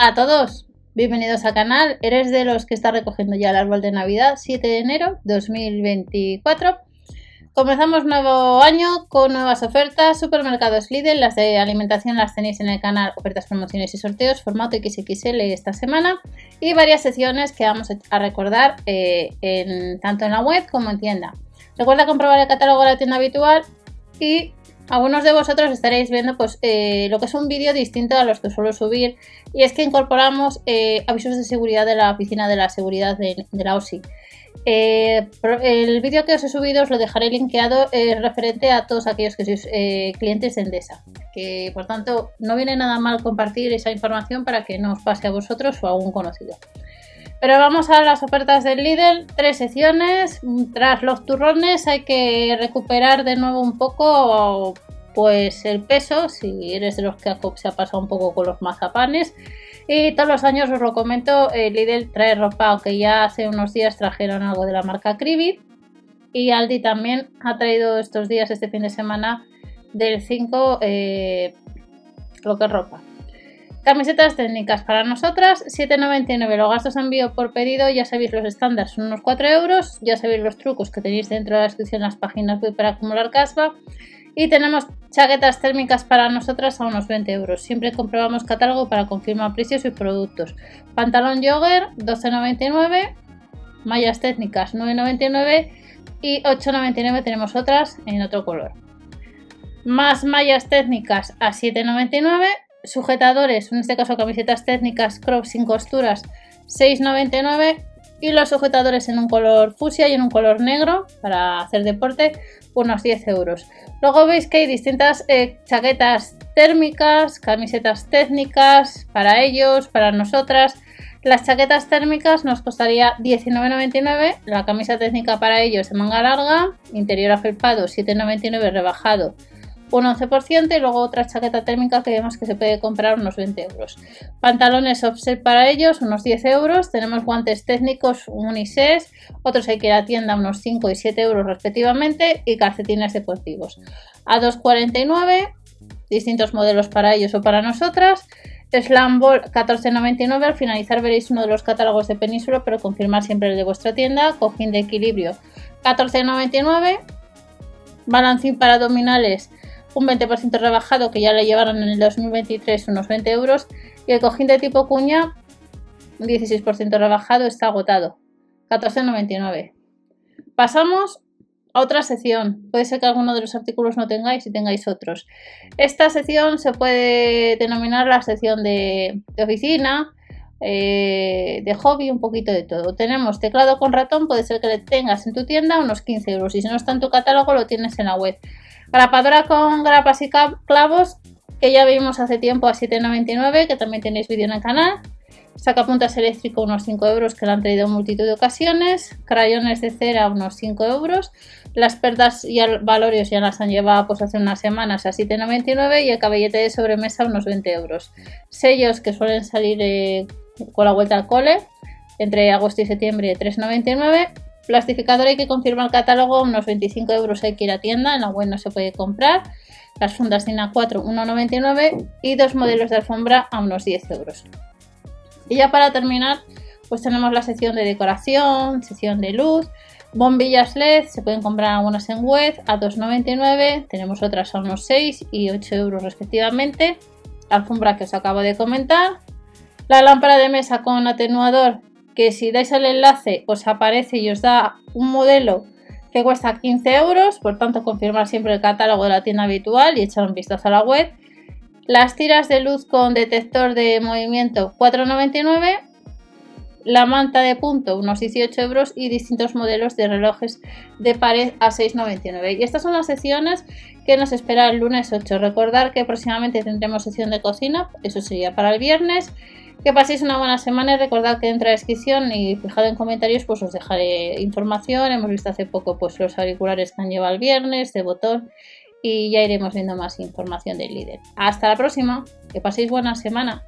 a todos, bienvenidos al canal. ¿Eres de los que está recogiendo ya el árbol de Navidad? 7 de enero 2024. Comenzamos nuevo año con nuevas ofertas. Supermercados Lidl, las de alimentación las tenéis en el canal Ofertas, Promociones y Sorteos, formato XXL esta semana. Y varias secciones que vamos a recordar eh, tanto en la web como en tienda. Recuerda comprobar el catálogo de la tienda habitual y algunos de vosotros estaréis viendo pues, eh, lo que es un vídeo distinto a los que suelo subir y es que incorporamos eh, avisos de seguridad de la oficina de la seguridad de, la OSI. Eh, el vídeo que os he subido os lo dejaré linkeado referente a todos aquellos que sois clientes de Endesa, que por tanto no viene nada mal compartir esa información para que no os pase a vosotros o a algún conocido. Pero vamos a las ofertas del Lidl, tres secciones. Tras los turrones hay que recuperar de nuevo un poco pues el peso, si eres de los que se ha pasado un poco con los mazapanes. Y todos los años os lo comento, el Lidl trae ropa, aunque ya hace unos días trajeron algo de la marca Cribit. Y Aldi también ha traído estos días, este fin de semana, del 5, eh, lo que es ropa. Camisetas técnicas para nosotras, 7,99 los gastos de envío por pedido, ya sabéis los estándares son unos 4 euros, ya sabéis los trucos que tenéis dentro de la descripción en las páginas web para acumular caspa. Y tenemos chaquetas térmicas para nosotras a unos 20 euros. Siempre comprobamos catálogo para confirmar precios y productos. Pantalón jogger 12,99, mallas técnicas 9,99 y 8,99 tenemos otras en otro color. Más mallas técnicas a 7,99 sujetadores, en este caso camisetas técnicas crop sin costuras, 6,99 y los sujetadores en un color fusia y en un color negro para hacer deporte, unos 10 euros. Luego veis que hay distintas eh, chaquetas térmicas, camisetas técnicas para ellos, para nosotras. Las chaquetas térmicas nos costaría 19,99, la camisa técnica para ellos de manga larga, interior afelpado 7,99 rebajado un 11% y luego otra chaqueta térmica que vemos que se puede comprar unos 20 euros. Pantalones offset para ellos, unos 10 euros. Tenemos guantes técnicos unisex, otros hay que ir a tienda unos 5 y 7 euros respectivamente y calcetines deportivos. A 2,49, distintos modelos para ellos o para nosotras. Slam Ball 14,99. Al finalizar veréis uno de los catálogos de Península, pero confirmar siempre el de vuestra tienda. Cojín de equilibrio 14,99. Balancín para abdominales un 20% rebajado que ya le llevaron en el 2023 unos 20 euros y el cojín de tipo cuña un 16% rebajado está agotado 14,99 pasamos a otra sección puede ser que alguno de los artículos no tengáis y tengáis otros esta sección se puede denominar la sección de, oficina eh, de hobby, un poquito de todo. Tenemos teclado con ratón, puede ser que le tengas en tu tienda unos 15 euros y si no está en tu catálogo lo tienes en la web. Grapadora con grapas y clavos, que ya vimos hace tiempo a 7,99, que también tenéis vídeo en el canal. Sacapuntas eléctrico unos 5 euros que lo han traído en multitud de ocasiones. Crayones de cera unos 5 euros. Las perdas y valorios ya las han llevado pues hace unas semanas a 7,99 y el caballete de sobremesa unos 20 euros. Sellos que suelen salir eh, con la vuelta al cole entre agosto y septiembre 3,99 Plastificador hay que confirmar el catálogo, unos 25 euros hay que ir a tienda, en la web no se puede comprar. Las fundas a 4, 1,99 y dos modelos de alfombra a unos 10 euros. Y ya para terminar, pues tenemos la sección de decoración, sección de luz, bombillas LED, se pueden comprar algunas en web a 2,99, tenemos otras a unos 6 y 8 euros respectivamente. alfombra que os acabo de comentar. La lámpara de mesa con atenuador que si dais el enlace os aparece y os da un modelo que cuesta 15 euros, por tanto confirmar siempre el catálogo de la tienda habitual y echar un vistazo a la web. Las tiras de luz con detector de movimiento 4,99. La manta de punto unos 18 euros y distintos modelos de relojes de pared a 6,99. Y estas son las secciones que nos espera el lunes 8. Recordar que próximamente tendremos sección de cocina, eso sería para el viernes. Que paséis una buena semana y recordad que dentro de la descripción y fijad en comentarios pues os dejaré información. Hemos visto hace poco pues los auriculares que han llevado el viernes de botón y ya iremos viendo más información del líder. Hasta la próxima, que paséis buena semana.